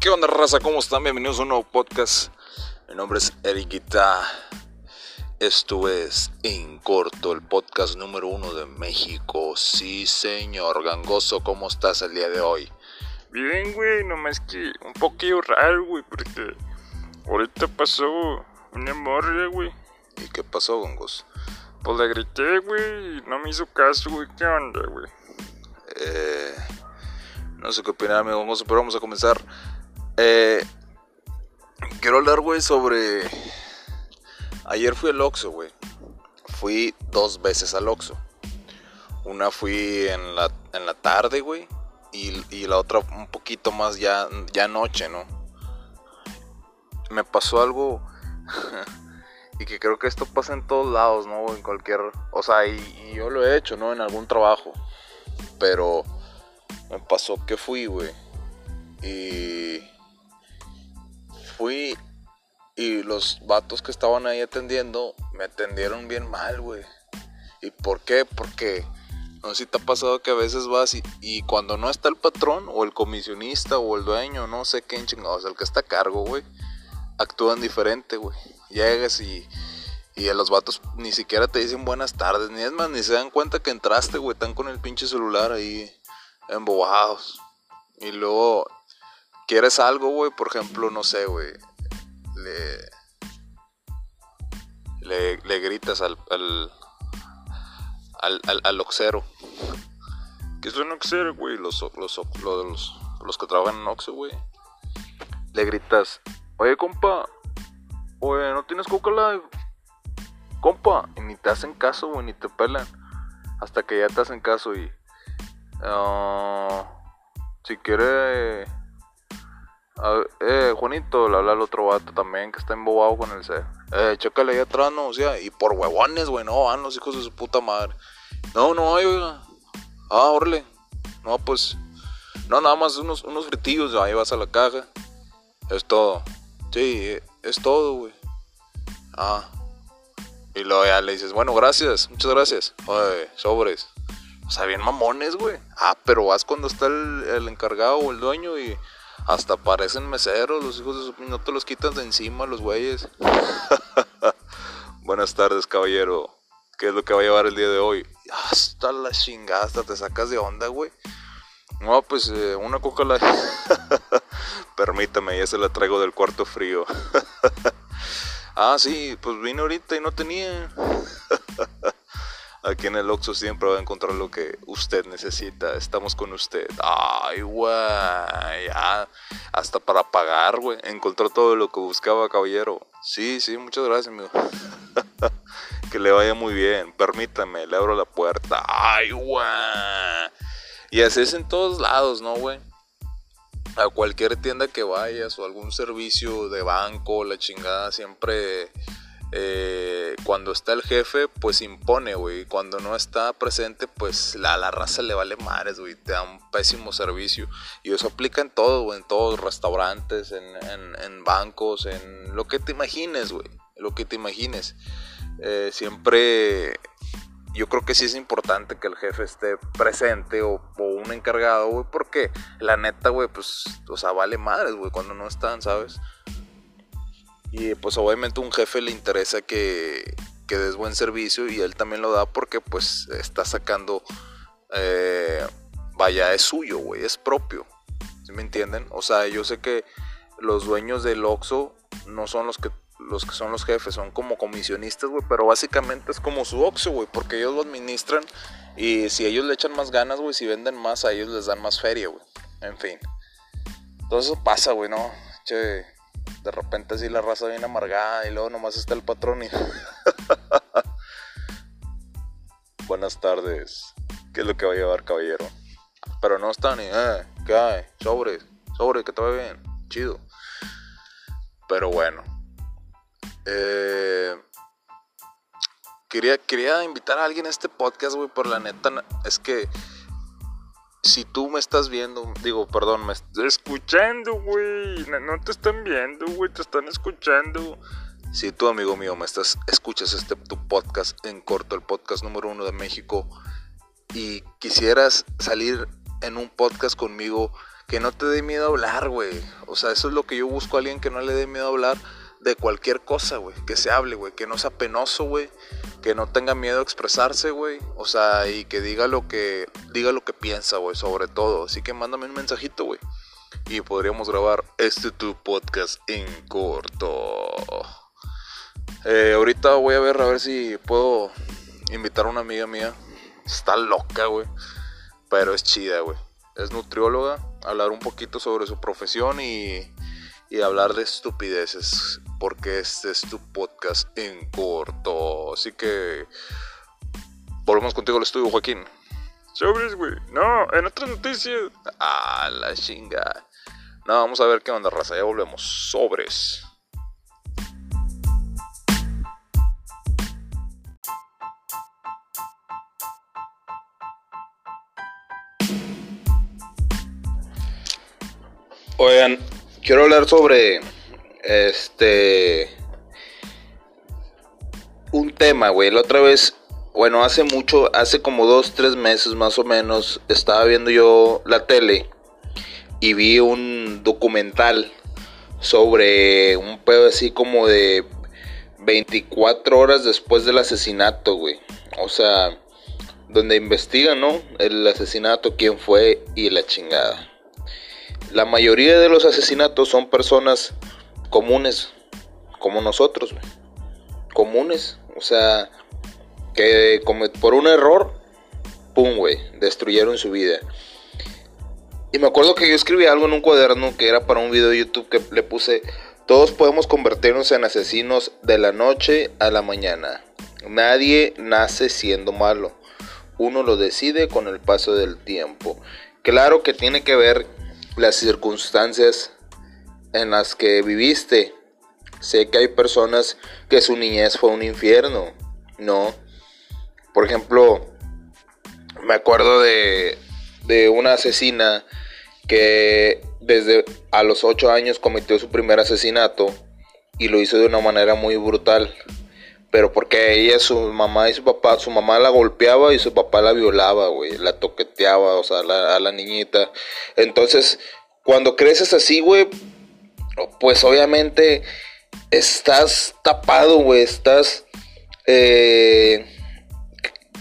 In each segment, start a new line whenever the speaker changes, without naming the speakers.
¿Qué onda, raza? ¿Cómo están? Bienvenidos a un nuevo podcast. Mi nombre es Eriquita. Esto es En Corto, el podcast número uno de México. Sí, señor. Gangoso, ¿cómo estás el día de hoy?
Bien, güey, nomás que un poquillo raro, güey, porque ahorita pasó una morra, güey.
¿Y qué pasó, Gongos?
Pues le grité, güey, y no me hizo caso, güey. ¿Qué onda, güey?
Eh, no sé qué opinar, amigo Gongoso, pero vamos a comenzar. Eh, quiero hablar, güey, sobre... Ayer fui al Oxxo, güey. Fui dos veces al Oxxo. Una fui en la, en la tarde, güey. Y, y la otra un poquito más ya, ya noche, ¿no? Me pasó algo... y que creo que esto pasa en todos lados, ¿no? En cualquier... O sea, y, y yo lo he hecho, ¿no? En algún trabajo. Pero me pasó que fui, güey. Y fui y los vatos que estaban ahí atendiendo me atendieron bien mal, güey. ¿Y por qué? Porque no sé si te ha pasado que a veces vas y, y cuando no está el patrón o el comisionista o el dueño, no sé qué chingados, el que está a cargo, güey, actúan diferente, güey. Llegas y, y a los vatos ni siquiera te dicen buenas tardes, ni es más, ni se dan cuenta que entraste, güey, están con el pinche celular ahí embobados. Y luego quieres algo, güey, por ejemplo, no sé, güey, le, le, gritas al, al, al, oxero.
¿Qué son oxero, güey?
Los, los, los, los, los que trabajan en Oxxo, güey. Le gritas, oye, compa, oye, ¿no tienes Coca Live? Compa, y ni te hacen caso, güey, ni te pelan. Hasta que ya te hacen caso y... ah, si quiere... ah, eh, Juanito, le habla al otro vato también que está embobado con el C. Eh, chécale ahí atrás, no, o sea, y por huevones, güey, no, van los hijos de su puta madre. No, no hay, oiga. Ah, órale. No, pues. No, nada más unos, unos fritillos, ahí vas a la caja. Es todo. Sí, es todo, güey. Ah. Y luego ya le dices, bueno, gracias, muchas gracias. Oye, sobres. O sea, bien mamones, güey. Ah, pero vas cuando está el, el encargado o el dueño y hasta parecen meseros, los hijos de su... No te los quitan de encima los güeyes. Buenas tardes, caballero. ¿Qué es lo que va a llevar el día de hoy? Hasta la chingada, hasta te sacas de onda, güey. No, pues eh, una coca la... Permítame, ya se la traigo del cuarto frío. ah, sí, pues vine ahorita y no tenía. Aquí en el Oxxo siempre va a encontrar lo que usted necesita. Estamos con usted. Ay, güey. Hasta para pagar, güey. Encontró todo lo que buscaba, caballero. Sí, sí, muchas gracias, amigo. que le vaya muy bien. Permítame, le abro la puerta. Ay, güey. Y así es en todos lados, ¿no, güey? A cualquier tienda que vayas o algún servicio de banco, la chingada, siempre eh, cuando está el jefe, pues impone, güey. Cuando no está presente, pues la, la raza le vale mares, güey. Te da un pésimo servicio. Y eso aplica en todo, güey. En todos restaurantes, en, en, en bancos, en lo que te imagines, güey. Lo que te imagines. Eh, siempre yo creo que sí es importante que el jefe esté presente o, o un encargado, güey, porque la neta, güey, pues, o sea, vale madres, güey, cuando no están, ¿sabes? Y pues obviamente un jefe le interesa que, que des buen servicio y él también lo da porque pues está sacando, eh, vaya, es suyo, güey, es propio, ¿sí me entienden? O sea, yo sé que los dueños del Oxxo no son los que los que son los jefes, son como comisionistas, güey, pero básicamente es como su Oxxo, güey, porque ellos lo administran y si ellos le echan más ganas, güey, si venden más, a ellos les dan más feria, güey. En fin. Entonces eso pasa, güey, ¿no? Che, de repente así la raza viene amargada y luego nomás está el patrón y... Buenas tardes. ¿Qué es lo que va a llevar, caballero? Pero no está ni, eh, ¿qué hay? Sobre, sobre, que te va bien. Chido. Pero bueno. Eh, quería, quería invitar a alguien a este podcast, güey, por la neta es que si tú me estás viendo, digo, perdón, me
Escuchando, güey. No te están viendo, güey. Te están escuchando.
si tú, amigo mío, me estás, escuchas este tu podcast en corto, el podcast número uno de México, y quisieras salir en un podcast conmigo, que no te dé miedo hablar, güey. O sea, eso es lo que yo busco a alguien que no le dé miedo hablar de cualquier cosa, güey. Que se hable, güey. Que no sea penoso, güey. Que no tenga miedo a expresarse, güey. O sea, y que diga lo que, diga lo que piensa, güey, sobre todo. Así que mándame un mensajito, güey. Y podríamos grabar este tu podcast en corto. Eh, ahorita voy a ver a ver si puedo invitar a una amiga mía. Está loca, güey. Pero es chida, güey. Es nutrióloga. Hablar un poquito sobre su profesión y, y hablar de estupideces. Porque este es tu podcast en corto. Así que... Volvemos contigo al estudio, Joaquín.
Sobres, güey. No, en otras noticias.
Ah, la chinga. No, vamos a ver qué onda, raza. Ya volvemos. Sobres. Oigan, quiero hablar sobre este un tema, güey. La otra vez, bueno, hace mucho, hace como dos, tres meses más o menos, estaba viendo yo la tele y vi un documental sobre un pedo así como de 24 horas después del asesinato, güey. O sea, donde investigan, ¿no? El asesinato, quién fue y la chingada. La mayoría de los asesinatos son personas comunes, como nosotros, comunes, o sea, que como por un error, pum, güey, destruyeron su vida. Y me acuerdo que yo escribí algo en un cuaderno que era para un video de YouTube que le puse, todos podemos convertirnos en asesinos de la noche a la mañana. Nadie nace siendo malo. Uno lo decide con el paso del tiempo. Claro que tiene que ver las circunstancias en las que viviste. Sé que hay personas que su niñez fue un infierno, ¿no? Por ejemplo, me acuerdo de, de una asesina que desde a los 8 años cometió su primer asesinato y lo hizo de una manera muy brutal. Pero porque ella, su mamá y su papá, su mamá la golpeaba y su papá la violaba, güey, la toqueteaba, o sea, a la niñita. Entonces, cuando creces así, güey, pues obviamente estás tapado, güey, estás... Eh,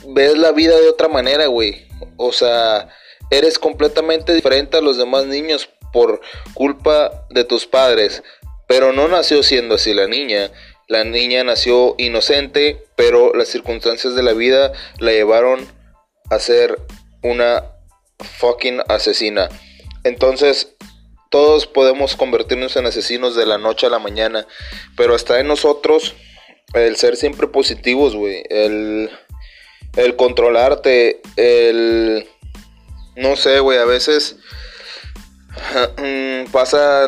ves la vida de otra manera, güey. O sea, eres completamente diferente a los demás niños por culpa de tus padres. Pero no nació siendo así la niña. La niña nació inocente, pero las circunstancias de la vida la llevaron a ser una fucking asesina. Entonces, todos podemos convertirnos en asesinos de la noche a la mañana, pero está en nosotros el ser siempre positivos, güey. El, controlarte, el... No sé, güey, a veces pasa...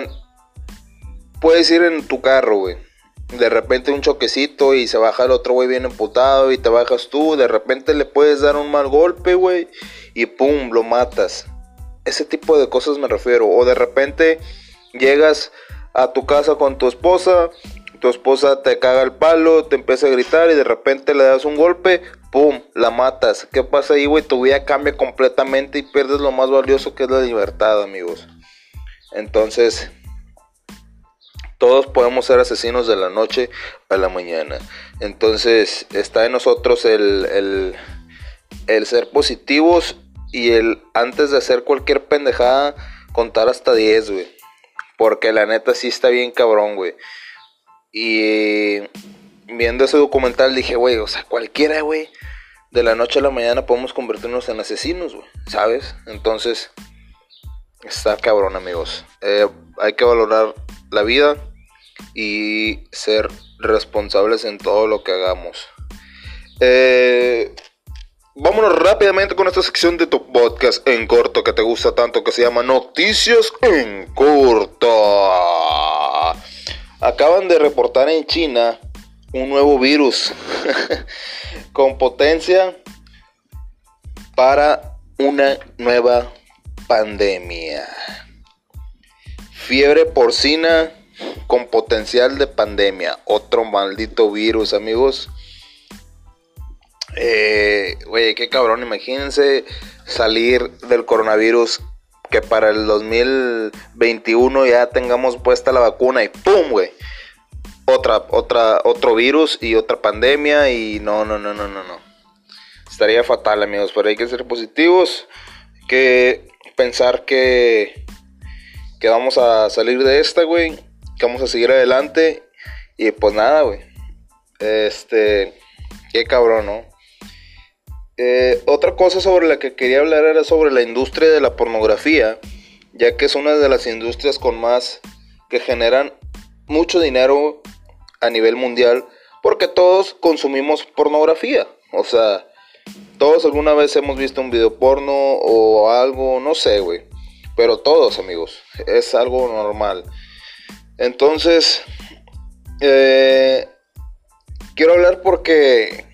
Puedes ir en tu carro, güey de repente un choquecito y se baja el otro güey bien emputado y te bajas tú, de repente le puedes dar un mal golpe, güey, y pum, lo matas. Ese tipo de cosas me refiero. O de repente llegas a tu casa con tu esposa, tu esposa te caga el palo, te empieza a gritar y de repente le das un golpe, pum, la matas. ¿Qué pasa ahí, güey? Tu vida cambia completamente y pierdes lo más valioso que es la libertad, amigos. Entonces, todos podemos ser asesinos de la noche a la mañana. Entonces está en nosotros el, el, ser positivos y el antes de hacer cualquier pendejada contar hasta 10, güey. Porque la neta sí está bien cabrón, güey. Y viendo ese documental dije, güey, o sea, cualquiera, güey, de la noche a la mañana podemos convertirnos en asesinos, güey, ¿sabes? Entonces, está cabrón, amigos. Eh, hay que valorar la vida y ser responsables en todo lo que hagamos. Eh, vámonos rápidamente con esta sección de tu podcast en corto que te gusta tanto que se llama Noticias en corto. Acaban de reportar en China un nuevo virus con potencia para una nueva pandemia. Fiebre porcina con potencial de pandemia. Otro maldito virus, amigos. Eh, güey, qué cabrón, imagínense salir del coronavirus que para el 2021 ya tengamos puesta la vacuna y ¡pum, güey! Otra, otra, otro virus y otra pandemia y no, no, no, no, no, no. Estaría fatal, amigos, pero hay que ser positivos, que pensar que, que vamos a salir de esta, güey, que vamos a seguir adelante y pues nada, güey. Este, qué cabrón, ¿no? Eh, otra cosa sobre la que quería hablar era sobre la industria de la pornografía, ya que es una de las industrias con más que generan mucho dinero a nivel mundial, porque todos consumimos pornografía. O sea, todos alguna vez hemos visto un video porno o algo, no sé, güey. Pero todos, amigos, es algo normal. Entonces, eh, quiero hablar porque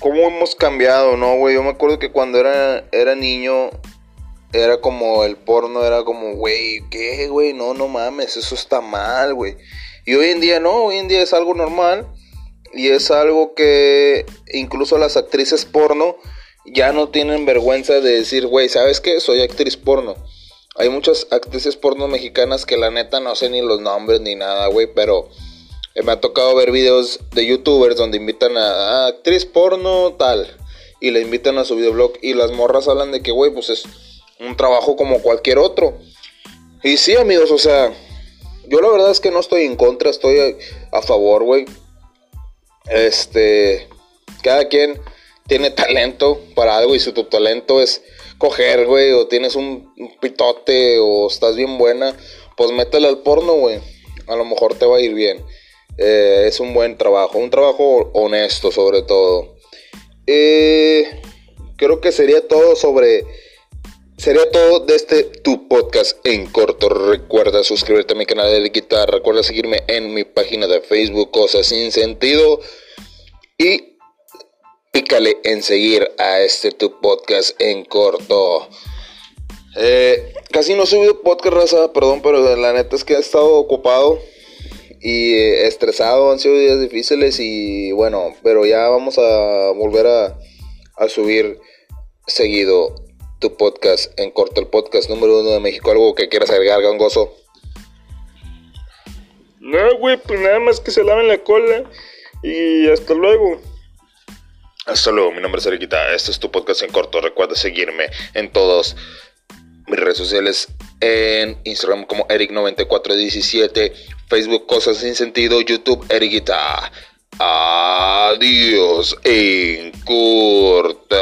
cómo hemos cambiado, ¿no, güey? Yo me acuerdo que cuando era, era niño, era como el porno, era como, güey, ¿qué, güey? No, no mames, eso está mal, güey. Y hoy en día no, hoy en día es algo normal. Y es algo que incluso las actrices porno ya no tienen vergüenza de decir, güey, ¿sabes qué? Soy actriz porno. Hay muchas actrices porno mexicanas que la neta no sé ni los nombres ni nada, güey, pero eh, me ha tocado ver videos de youtubers donde invitan a, actriz porno tal y le invitan a su videoblog y las morras hablan de que, güey, pues es un trabajo como cualquier otro. Y sí, amigos, o sea, yo la verdad es que no estoy en contra, estoy a, favor, güey. Este, cada quien tiene talento para algo y si tu talento es coger, güey, o tienes un, un pitote o estás bien buena, pues métele al porno, güey. A lo mejor te va a ir bien. Eh, es un buen trabajo, un trabajo honesto sobre todo. Eh, creo que sería todo sobre... Sería todo de este tu podcast en corto. Recuerda suscribirte a mi canal de guitarra. Recuerda seguirme en mi página de Facebook, Cosas sin sentido. Y pícale en seguir a este tu podcast en corto. Eh, casi no he subido podcast, raza, perdón, pero la neta es que he estado ocupado y eh, estresado, han sido días difíciles y bueno, pero ya vamos a volver a, a subir seguido tu podcast en corto, el podcast número uno de México. ¿Algo que quieras agregar, gangoso?
No, güey, pues nada más que se laven la cola y hasta luego.
Hasta luego, mi nombre es Eriquita, este es tu podcast en corto. Recuerda seguirme en todos mis redes sociales en Instagram como Eric9417, Facebook Cosas Sin Sentido, YouTube Eriguita. Adiós en corta.